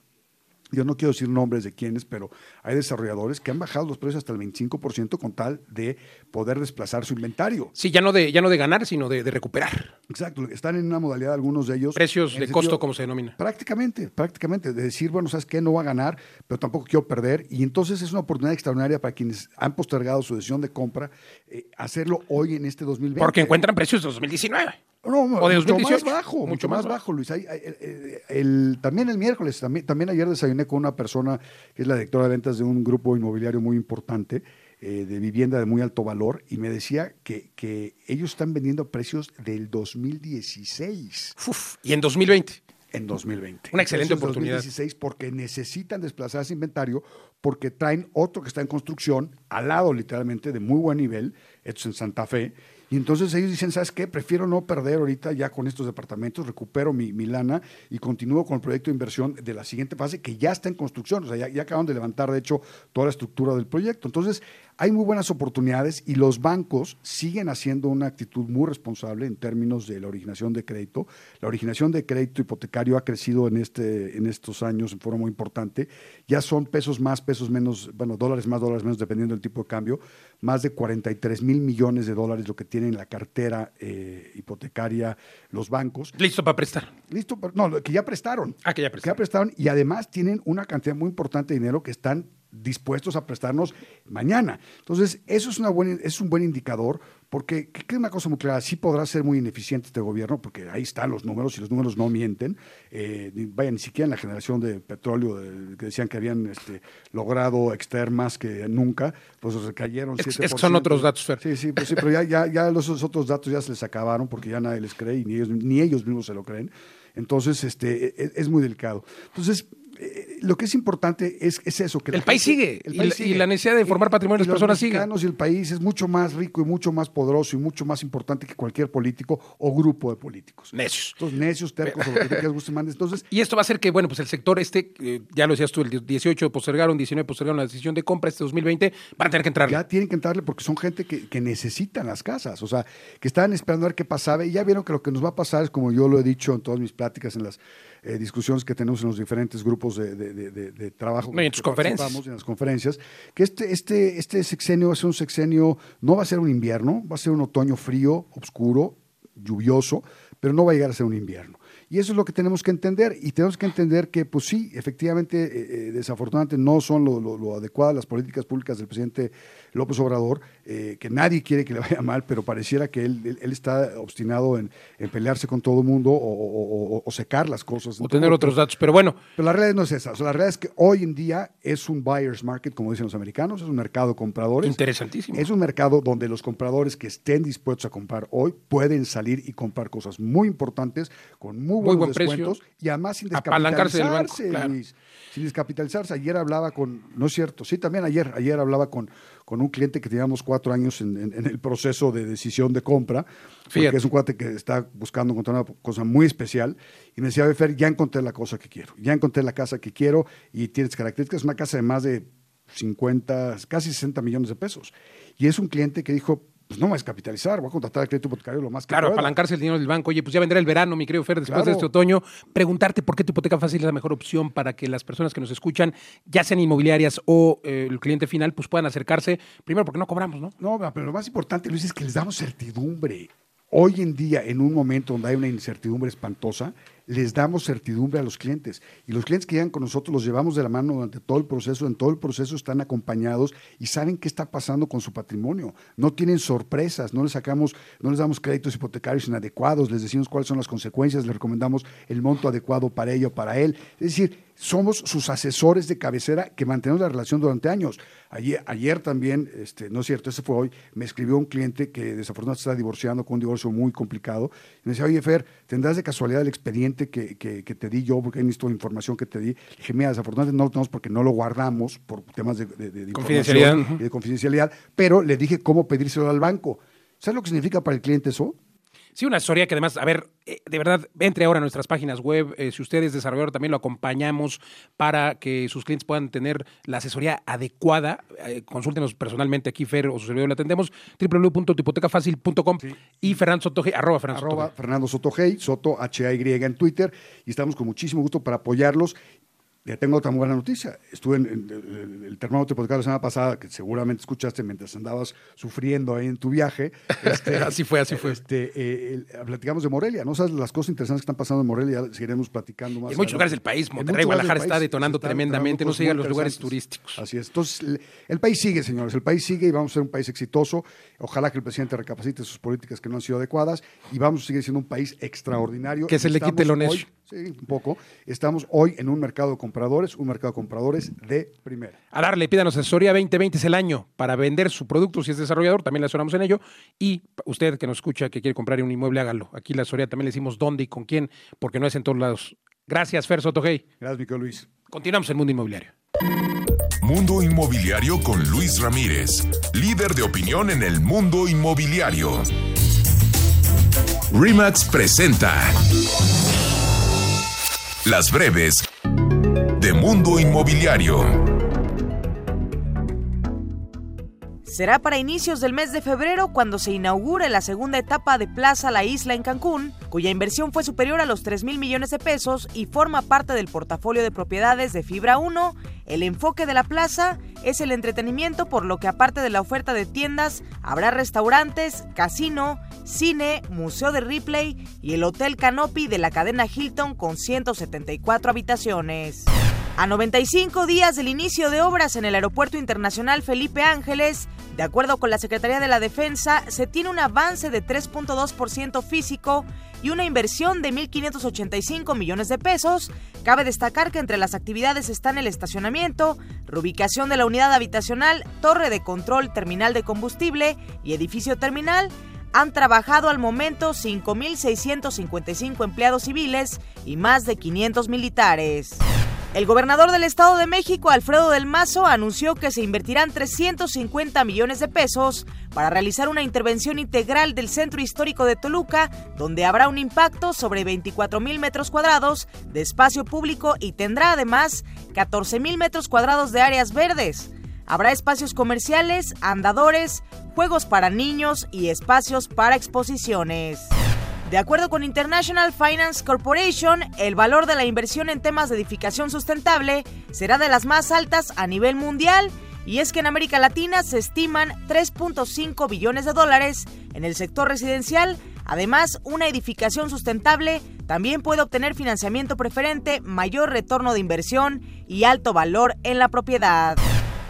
yo no quiero decir nombres de quiénes, pero hay desarrolladores que han bajado los precios hasta el 25% con tal de poder desplazar su inventario. Sí, ya no de, ya no de ganar, sino de, recuperar. Exacto, están en una modalidad algunos de ellos. Precios de costo, como se denomina. Prácticamente, prácticamente, de decir, bueno, ¿sabes qué? No va a ganar, pero tampoco quiero perder. Y entonces es una oportunidad extraordinaria para quienes han postergado su decisión de compra, eh, hacerlo hoy en este 2020. Porque encuentran precios de 2019. No, mucho más bajo, mucho, más, bajo, Luis. el, también el miércoles, también, también ayer desayuné con una persona que es la directora de ventas de un grupo inmobiliario muy importante eh, de vivienda de muy alto valor y me decía que, que ellos están vendiendo a precios del 2016 Uf, y en 2020. en 2020. Una excelente del oportunidad. 2016 porque necesitan desplazar ese inventario porque traen otro que está en construcción al lado literalmente de muy buen nivel, hechos en Santa Fe. Y entonces ellos dicen, ¿sabes qué? Prefiero no perder ahorita ya con estos departamentos, recupero mi, mi lana y continúo con el proyecto de inversión de la siguiente fase que ya está en construcción. O sea, ya, ya acaban de levantar, de hecho, toda la estructura del proyecto. Entonces, hay muy buenas oportunidades y los bancos siguen haciendo una actitud muy responsable en términos de la originación de crédito. La originación de crédito hipotecario ha crecido en, este, en estos años en forma muy importante. Ya son pesos más, pesos menos, bueno, dólares más, dólares menos, dependiendo del tipo de cambio. Más de 43 mil millones de dólares lo que tienen en la cartera eh, hipotecaria los bancos. Listo para prestar. Listo, pero- no, que ya prestaron. Ah, que ya Que ya prestaron. prestaron y además tienen una cantidad muy importante de dinero que están dispuestos a prestarnos mañana. Entonces, eso es, una buena, es un buen indicador porque que quede una cosa muy clara, sí podrá ser muy ineficiente este gobierno, porque ahí están los números y los números no mienten. Eh, vaya, ni siquiera en la generación de petróleo, de- que decían que habían este, logrado extraer más que nunca, pues recayeron Es que- 7%. es que son otros datos, Fer. Sí, sí, pues sí, pero ya, ya, ya los otros datos ya se les acabaron porque ya nadie les cree y ni ellos, ni ellos mismos se lo creen. Entonces, este, es, es muy delicado. Entonces, eh, lo que es importante es, es eso. Que El país gente- sigue, y la- y la necesidad de formar patrimonio de las personas sigue. Y el país es mucho más rico y mucho más poderoso y mucho más importante que cualquier político o grupo de políticos. Necios. Entonces, necios, tercos, o lo que quieras, guste, mandes. Entonces, Y esto va a hacer que, bueno, pues el sector este, eh, ya lo decías tú, el 18 postergaron, 19 postergaron la decisión de compra este 2020, van a tener que entrar. ya tienen que entrarle porque son gente que, que necesitan las casas, o sea, que estaban esperando a ver qué pasaba y ya vieron que lo que nos va a pasar es como yo lo he dicho en todas mis pláticas, en las eh, discusiones que tenemos en los diferentes grupos de, de- de- de- de trabajo. En tus conferencias. En las conferencias, que este, este, este sexenio va a ser un sexenio, no va a ser un invierno, va a ser un otoño frío, oscuro, lluvioso, pero no va a llegar a ser un invierno. Y eso es lo que tenemos que entender. Y tenemos que entender que, pues sí, efectivamente, eh, eh, desafortunadamente no son lo, lo- lo adecuadas las políticas públicas del presidente López Obrador, eh, que nadie quiere que le vaya mal, pero pareciera que él, él- él está obstinado en, en pelearse con todo el mundo o, o- o- o secar las cosas. o tener otros datos. Pero bueno, Pero la realidad no es esa. O sea, la realidad es que hoy en día es un buyer's market, como dicen los americanos, es un mercado de compradores. interesantísimo. Es un mercado donde los compradores que estén dispuestos a comprar hoy pueden salir y comprar cosas muy importantes con muy Muy buenos buen precio. descuentos y además sin Apalancarse del banco, descapitalizarse. claro. Luis. Sin descapitalizarse. Ayer hablaba con, no es cierto, sí, también ayer, ayer hablaba con, con un cliente que teníamos cuatro años en, en- en el proceso de decisión de compra, porque Fíjate. es un cuate que está buscando encontrar una cosa muy especial y me decía, "Oye, Fer, ya encontré la cosa que quiero, ya encontré la casa que quiero y tienes características, es una casa de más de 50, casi 60 millones de pesos. Y es un cliente que dijo, pues no me descapitalizar, voy a contratar el crédito hipotecario lo más que Claro, pueda". apalancarse el dinero del banco. Oye, pues ya vendrá el verano, mi querido Fer, después de este otoño. Preguntarte por qué tu hipoteca fácil es la mejor opción para que las personas que nos escuchan, ya sean inmobiliarias o eh, el cliente final, pues puedan acercarse. Primero, porque no cobramos, ¿no? No, pero lo más importante, Luis, es que les damos certidumbre. Hoy en día, en un momento donde hay una incertidumbre espantosa, les damos certidumbre a los clientes. Y los clientes que llegan con nosotros los llevamos de la mano durante todo el proceso. En todo el proceso están acompañados y saben qué está pasando con su patrimonio. No tienen sorpresas, no les sacamos, no les damos créditos hipotecarios inadecuados, les decimos cuáles son las consecuencias, les recomendamos el monto adecuado para ella o para él. Es decir, somos sus asesores de cabecera que mantenemos la relación durante años. Ayer, también, este, no es cierto, ese fue hoy, me escribió un cliente que desafortunadamente está divorciando con un divorcio muy complicado. Y me decía, oye, Fer, ¿tendrás de casualidad el expediente que, que- que te di yo? Porque ahí necesito información que te di. Dije, mira, desafortunadamente no lo tenemos porque no lo guardamos por temas de, de- de Confidencialidad, y de confidencialidad, pero le dije cómo pedírselo al banco. ¿Sabes lo que significa para el cliente eso? Sí, una asesoría que además, a ver, eh, de verdad, entre ahora a nuestras páginas web. eh, si ustedes desarrollador también lo acompañamos para que sus clientes puedan tener la asesoría adecuada. Eh, consúltenos personalmente aquí, Fer, o su servidor lo atendemos. www.tuhipotecafacil.com y Fernando Soto, G, arroba Fernando arroba. Fernando Soto Hey, Soto H-A-Y en Twitter, y estamos con muchísimo gusto para apoyarlos. Ya tengo otra muy buena noticia. Estuve en, en- en el termómetro hipotecario la semana pasada, que seguramente escuchaste mientras andabas sufriendo ahí en tu viaje. Este, Así fue, así fue. Este, eh, el- platicamos de Morelia, ¿no? sabes las cosas interesantes que están pasando en Morelia, seguiremos platicando más. En muchos lugares del país, Monterrey, Guadalajara está detonando tremendamente, no se los lugares turísticos. Así es. Entonces, el, país sigue, señores, el país sigue y vamos a ser un país exitoso. Ojalá que el presidente recapacite sus políticas que no han sido adecuadas y vamos a seguir siendo un país extraordinario. Que se le quite lo hoy Sí, un poco. Estamos hoy en un mercado de compradores, un mercado de compradores de primera. A darle, pídanos asesoría 2020 es el año para vender su producto si es desarrollador, también le asesoramos en ello. Y usted que nos escucha, que quiere comprar un inmueble, hágalo. Aquí la asesoría también le decimos dónde y con quién, porque no es en todos lados. Gracias, Fer Sotogey. Gracias, Miquel Luis. Continuamos en Mundo Inmobiliario. Mundo Inmobiliario con Luis Ramírez, líder de opinión en el mundo inmobiliario. Remax presenta Las breves de Mundo Inmobiliario. Será para inicios del mes de febrero cuando se inaugure la segunda etapa de Plaza La Isla en Cancún, cuya inversión fue superior a los 3 mil millones de pesos y forma parte del portafolio de propiedades de Fibra 1. El enfoque de la plaza es el entretenimiento, por lo que aparte de la oferta de tiendas, habrá restaurantes, casino, cine, museo de Ripley y el Hotel Canopy de la cadena Hilton con 174 habitaciones. A 95 días del inicio de obras en el Aeropuerto Internacional Felipe Ángeles, de acuerdo con la Secretaría de la Defensa, se tiene un avance de 3.2% físico y una inversión de 1.585 millones de pesos. Cabe destacar que entre las actividades están el estacionamiento, reubicación de la unidad habitacional, torre de control, terminal de combustible y edificio terminal. Han trabajado al momento 5.655 empleados civiles y más de 500 militares. El gobernador del Estado de México, Alfredo del Mazo, anunció que se invertirán 350 millones de pesos para realizar una intervención integral del centro histórico de Toluca, donde habrá un impacto sobre 24 mil metros cuadrados de espacio público y tendrá además 14 mil metros cuadrados de áreas verdes. Habrá espacios comerciales, andadores, juegos para niños y espacios para exposiciones. De acuerdo con International Finance Corporation, el valor de la inversión en temas de edificación sustentable será de las más altas a nivel mundial y es que en América Latina se estiman 3.5 billones de dólares en el sector residencial. Además, una edificación sustentable también puede obtener financiamiento preferente, mayor retorno de inversión y alto valor en la propiedad.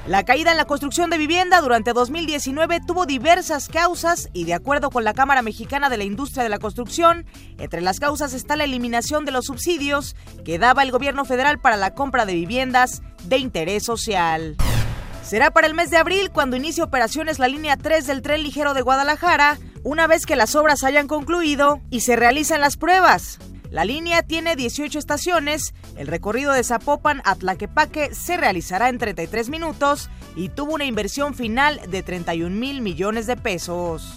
La caída en la construcción de vivienda durante 2019 tuvo diversas causas y de acuerdo con la Cámara Mexicana de la Industria de la Construcción, entre las causas está la eliminación de los subsidios que daba el gobierno federal para la compra de viviendas de interés social. Será para el mes de abril cuando inicie operaciones la línea 3 del tren ligero de Guadalajara, una vez que las obras hayan concluido y se realicen las pruebas. La línea tiene 18 estaciones, el recorrido de Zapopan a Tlaquepaque se realizará en 33 minutos y tuvo una inversión final de 31 mil millones de pesos.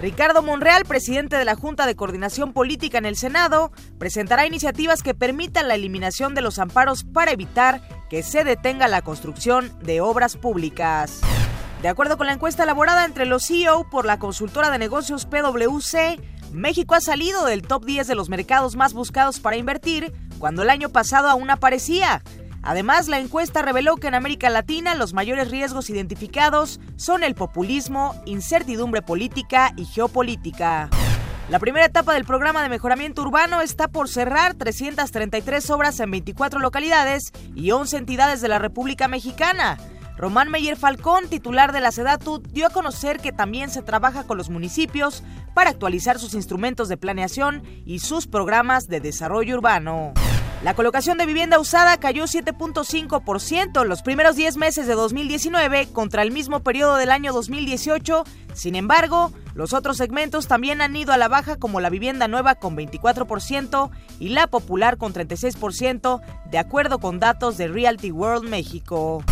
Ricardo Monreal, presidente de la Junta de Coordinación Política en el Senado, presentará iniciativas que permitan la eliminación de los amparos para evitar que se detenga la construcción de obras públicas. De acuerdo con la encuesta elaborada entre los CEO por la consultora de negocios PwC, México ha salido del top 10 de los mercados más buscados para invertir, cuando el año pasado aún aparecía. Además, la encuesta reveló que en América Latina los mayores riesgos identificados son el populismo, incertidumbre política y geopolítica. La primera etapa del programa de mejoramiento urbano está por cerrar 333 obras en 24 localidades y 11 entidades de la República Mexicana. Román Meyer Falcón, titular de la SEDATU, dio a conocer que también se trabaja con los municipios para actualizar sus instrumentos de planeación y sus programas de desarrollo urbano. La colocación de vivienda usada cayó 7.5% en los primeros 10 meses de 2019 contra el mismo periodo del año 2018. Sin embargo, los otros segmentos también han ido a la baja como la vivienda nueva con 24% y la popular con 36%, de acuerdo con datos de Realty World México.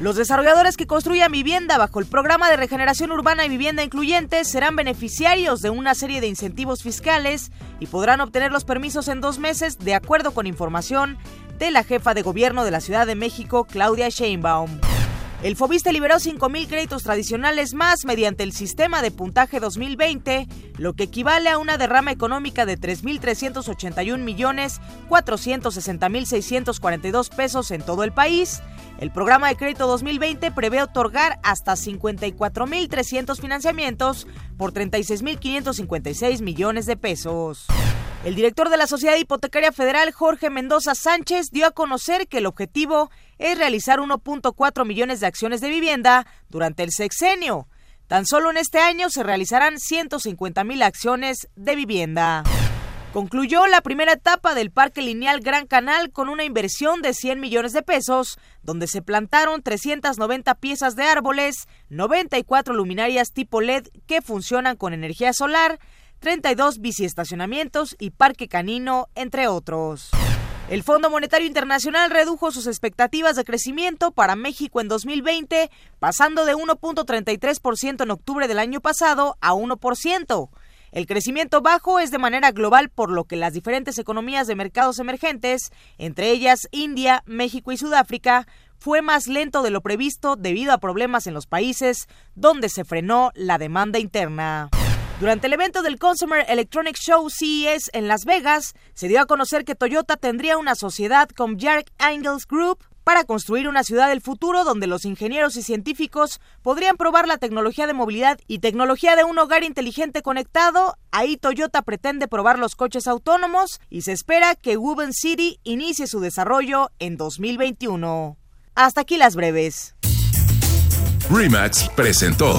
Los desarrolladores que construyan vivienda bajo el programa de regeneración urbana y vivienda incluyente serán beneficiarios de una serie de incentivos fiscales y podrán obtener los permisos en dos meses de acuerdo con información de la jefa de gobierno de la Ciudad de México, Claudia Sheinbaum. El Fobiste liberó 5.000 créditos tradicionales más mediante el sistema de puntaje 2020, lo que equivale a una derrama económica de 3.381 millones 460.642 pesos en todo el país. El programa de crédito 2020 prevé otorgar hasta 54.300 financiamientos por 36.556 millones de pesos. El director de la Sociedad Hipotecaria Federal, Jorge Mendoza Sánchez, dio a conocer que el objetivo realizar 1.4 millones de acciones de vivienda durante el sexenio. Tan solo en este año se realizarán 150 mil acciones de vivienda. Concluyó la primera etapa del Parque Lineal Gran Canal con una inversión de 100 millones de pesos, donde se plantaron 390 piezas de árboles, 94 luminarias tipo LED que funcionan con energía solar, 32 biciestacionamientos y parque canino, entre otros. El Fondo Monetario Internacional redujo sus expectativas de crecimiento para México en 2020, pasando de 1.33% en octubre del año pasado a 1%. El crecimiento bajo es de manera global por lo que las diferentes economías de mercados emergentes, entre ellas India, México y Sudáfrica, fue más lento de lo previsto debido a problemas en los países donde se frenó la demanda interna. Durante el evento del Consumer Electronics Show CES en Las Vegas, se dio a conocer que Toyota tendría una sociedad con Jarek Angels Group para construir una ciudad del futuro donde los ingenieros y científicos podrían probar la tecnología de movilidad y tecnología de un hogar inteligente conectado. Ahí Toyota pretende probar los coches autónomos y se espera que Woven City inicie su desarrollo en 2021. Hasta aquí las breves. Remax presentó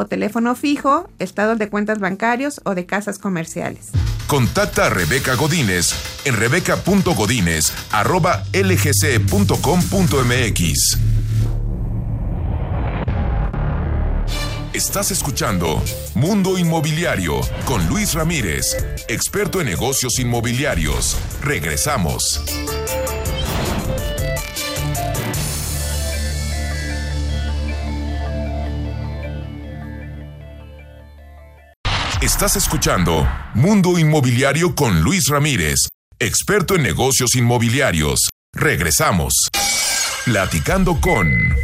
o teléfono fijo, estados de cuentas bancarios o de casas comerciales. Contacta a Rebeca Godínez en rebeca.godínez.lgc.com.mx. Estás escuchando Mundo Inmobiliario con Luis Ramírez, experto en negocios inmobiliarios. Regresamos. Estás escuchando Mundo Inmobiliario con Luis Ramírez, experto en negocios inmobiliarios. Regresamos. Platicando con...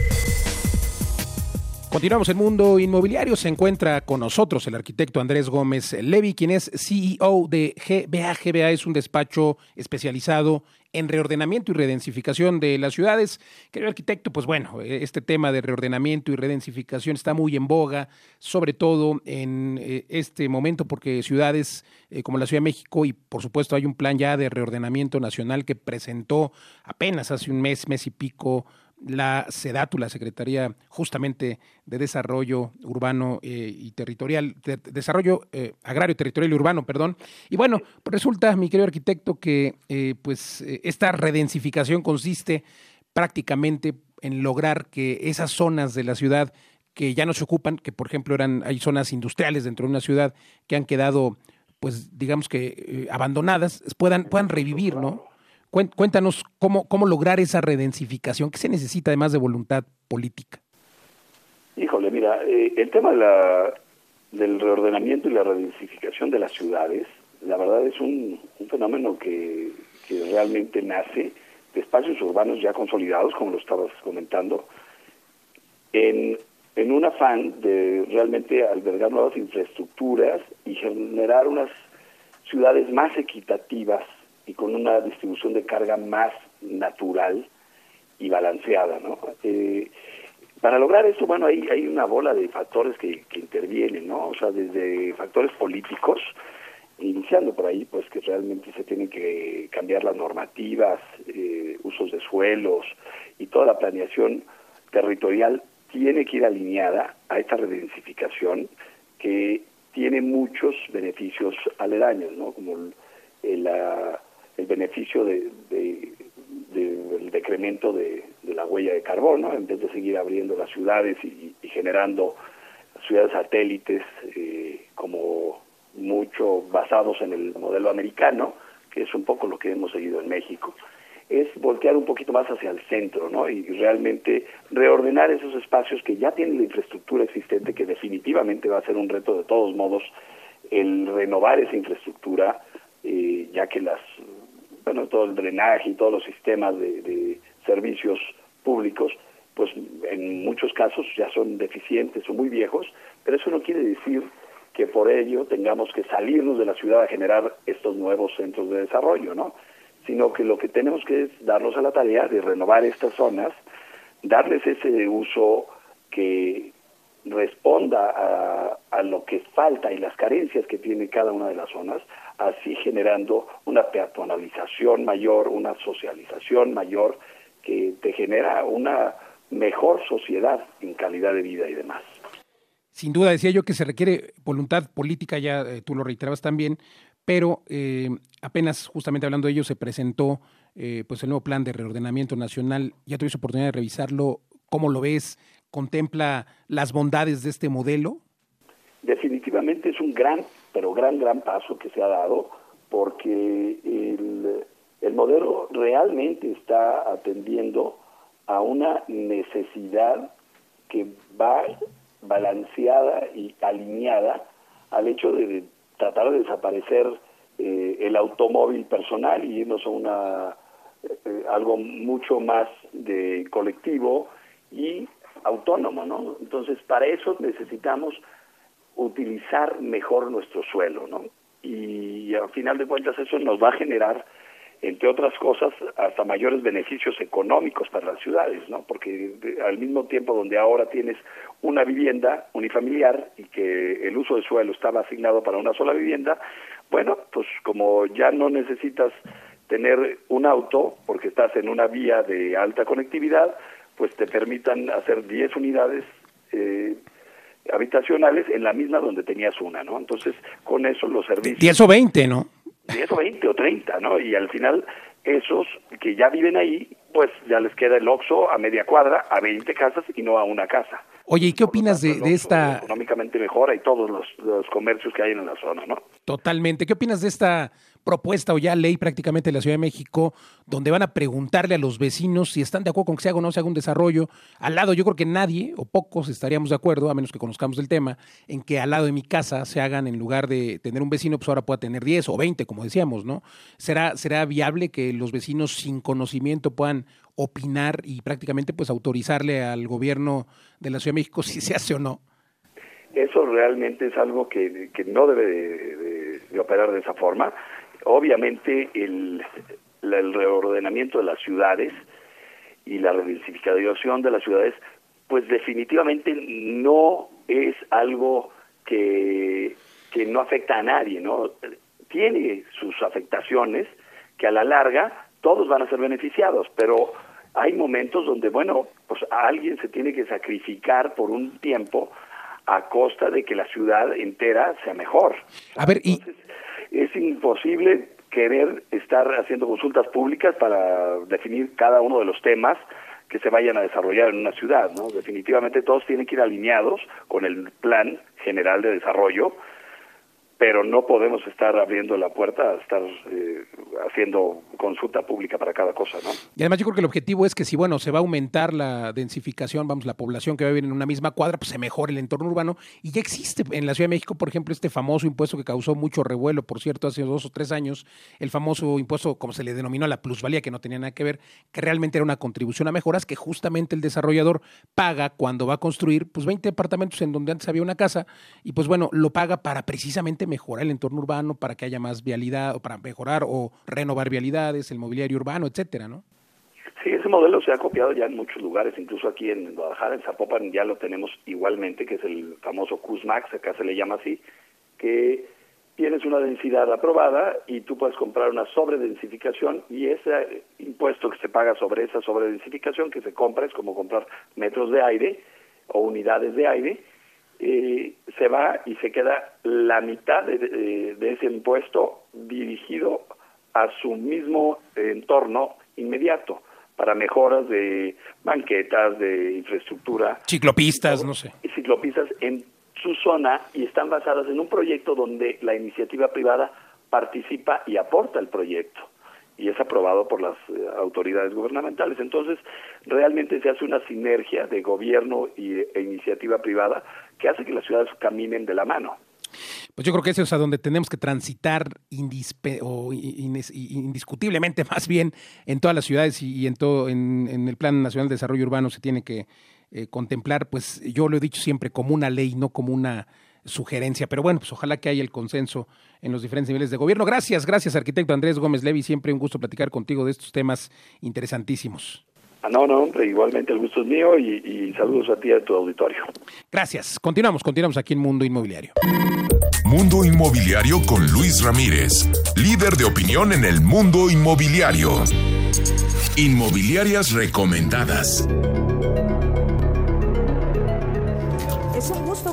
Continuamos el mundo inmobiliario. Se encuentra con nosotros el arquitecto Andrés Gómez Levy, quien es CEO de GBA. GBA es un despacho especializado en reordenamiento y redensificación de las ciudades. Querido arquitecto, pues bueno, este tema de reordenamiento y redensificación está muy en boga, sobre todo en eh, este momento, porque ciudades eh, como la Ciudad de México, y por supuesto hay un plan ya de reordenamiento nacional que presentó apenas hace un mes, mes y pico, la SEDATU, la Secretaría justamente de Desarrollo Urbano eh, y Territorial, de, Desarrollo eh, Agrario, Territorial y Urbano, perdón. Y bueno, resulta, mi querido arquitecto, que eh, pues esta redensificación consiste prácticamente en lograr que esas zonas de la ciudad que ya no se ocupan, que por ejemplo eran, hay zonas industriales dentro de una ciudad que han quedado, pues digamos que abandonadas, puedan, puedan revivir, ¿no? Cuéntanos cómo, cómo lograr esa redensificación, ¿qué se necesita además de voluntad política? Híjole, mira, eh, el tema de del reordenamiento y la redensificación de las ciudades, la verdad es un, fenómeno que, que realmente nace de espacios urbanos ya consolidados, como lo estabas comentando, en, en un afán de realmente albergar nuevas infraestructuras y generar unas ciudades más equitativas y con una distribución de carga más natural y balanceada, ¿no? Eh, para lograr esto, bueno, hay, hay una bola de factores que, que intervienen, ¿no? O sea, desde factores políticos, iniciando por ahí, pues que realmente se tienen que cambiar las normativas, eh, usos de suelos y toda la planeación territorial tiene que ir alineada a esta redensificación que tiene muchos beneficios aledaños, ¿no? Como la el beneficio de, del decremento de, la huella de carbono, en vez de seguir abriendo las ciudades y, generando ciudades satélites eh, como mucho basados en el modelo americano, que es un poco lo que hemos seguido en México, es voltear un poquito más hacia el centro, ¿no? Y realmente reordenar esos espacios que ya tienen la infraestructura existente, que definitivamente va a ser un reto de todos modos, el renovar esa infraestructura, eh, ya que las bueno, todo el drenaje y todos los sistemas de, servicios públicos, pues en muchos casos ya son deficientes o muy viejos, pero eso no quiere decir que por ello tengamos que salirnos de la ciudad a generar estos nuevos centros de desarrollo, ¿no? sino que lo que tenemos que es darnos a la tarea de renovar estas zonas, darles ese uso que responda a, lo que falta y las carencias que tiene cada una de las zonas, así generando una peatonalización mayor, una socialización mayor que te genera una mejor sociedad en calidad de vida y demás. Sin duda, decía yo que se requiere voluntad política, ya eh, tú lo reiterabas también, pero eh, apenas justamente hablando de ello se presentó eh, pues el nuevo plan de reordenamiento nacional. ¿Ya tuviste oportunidad de revisarlo? ¿Cómo lo ves? ¿Contempla las bondades de este modelo? Definitivamente es un gran, pero gran, gran paso que se ha dado porque el, el modelo realmente está atendiendo a una necesidad que va balanceada y alineada al hecho de tratar de desaparecer eh, el automóvil personal y irnos a una eh, algo mucho más de colectivo y autónomo, ¿no? Entonces, para eso necesitamos utilizar mejor nuestro suelo, ¿no? Y al final de cuentas eso nos va a generar entre otras cosas, hasta mayores beneficios económicos para las ciudades, ¿no? Porque al mismo tiempo donde ahora tienes una vivienda unifamiliar y que el uso de suelo estaba asignado para una sola vivienda, bueno, pues como ya no necesitas tener un auto porque estás en una vía de alta conectividad, pues te permitan hacer 10 unidades eh, habitacionales en la misma donde tenías una, ¿no? Entonces, con eso los servicios... 10 o 20, ¿no? 10 o 20 o 30, ¿no? Y al final esos que ya viven ahí, pues ya les queda el OXO a media cuadra, a 20 casas y no a una casa. Oye, ¿y qué opinas de, de, esta...? Económicamente mejora y todos los, los comercios que hay en la zona, ¿no? Totalmente. ¿Qué opinas de esta propuesta o ya ley prácticamente de la Ciudad de México, donde van a preguntarle a los vecinos si están de acuerdo con que se haga o no se haga un desarrollo. Al lado, yo creo que nadie o pocos estaríamos de acuerdo, a menos que conozcamos el tema, en que al lado de mi casa se hagan, en lugar de tener un vecino, pues ahora pueda tener 10 o 20, como decíamos, ¿no? ¿Será, será viable que los vecinos sin conocimiento puedan opinar y prácticamente pues autorizarle al gobierno de la Ciudad de México si se hace o no? Eso realmente es algo que, que no debe de, operar de esa forma obviamente el, el reordenamiento de las ciudades y la redensificación de las ciudades, pues definitivamente no es algo que, que no afecta a nadie, ¿no? Tiene sus afectaciones que a la larga todos van a ser beneficiados, pero hay momentos donde, bueno, pues alguien se tiene que sacrificar por un tiempo a costa de que la ciudad entera sea mejor. A ver, y es imposible querer estar haciendo consultas públicas para definir cada uno de los temas que se vayan a desarrollar en una ciudad, ¿no? Definitivamente todos tienen que ir alineados con el plan general de desarrollo pero no podemos estar abriendo la puerta a estar eh, haciendo consulta pública para cada cosa, ¿no? Y además yo creo que el objetivo es que si, bueno, se va a aumentar la densificación, vamos, la población que va a vivir en una misma cuadra, pues se mejore el entorno urbano. Y ya existe en la Ciudad de México, por ejemplo, este famoso impuesto que causó mucho revuelo, por cierto, hace dos o tres años, el famoso impuesto, como se le denominó, la plusvalía, que no tenía nada que ver, que realmente era una contribución a mejoras que justamente el desarrollador paga cuando va a construir, pues 20 departamentos en donde antes había una casa, y pues bueno, lo paga para precisamente mejorar el entorno urbano para que haya más vialidad o para mejorar o renovar vialidades, el mobiliario urbano, etcétera, ¿no? Sí, ese modelo se ha copiado ya en muchos lugares, incluso aquí en Guadalajara, en Zapopan ya lo tenemos igualmente, que es el famoso CUSMAX, acá se le llama así, que tienes una densidad aprobada y tú puedes comprar una sobredensificación y ese impuesto que se paga sobre esa sobredensificación que se compra es como comprar metros de aire o unidades de aire eh, se va y se queda la mitad de, de, de, ese impuesto dirigido a su mismo entorno inmediato para mejoras de banquetas, de infraestructura. Ciclopistas, no sé. Ciclopistas en su zona y están basadas en un proyecto donde la iniciativa privada participa y aporta el proyecto y es aprobado por las eh, autoridades gubernamentales. Entonces, realmente se hace una sinergia de gobierno y, e iniciativa privada que hace que las ciudades caminen de la mano. Pues yo creo que eso es a donde tenemos que transitar indiscutiblemente más bien en todas las ciudades y, en todo en, en, el Plan Nacional de Desarrollo Urbano se tiene que eh, contemplar, pues yo lo he dicho siempre, como una ley, no como una sugerencia. Pero bueno, pues ojalá que haya el consenso en los diferentes niveles de gobierno. Gracias, gracias, arquitecto Andrés Gómez Levi. Siempre un gusto platicar contigo de estos temas interesantísimos. Ah, no, no, hombre, igualmente el gusto es mío y, y saludos a ti y a tu auditorio. Gracias. Continuamos, continuamos aquí en Mundo Inmobiliario. Mundo Inmobiliario con Luis Ramírez, líder de opinión en el mundo inmobiliario. Inmobiliarias recomendadas. Es un gusto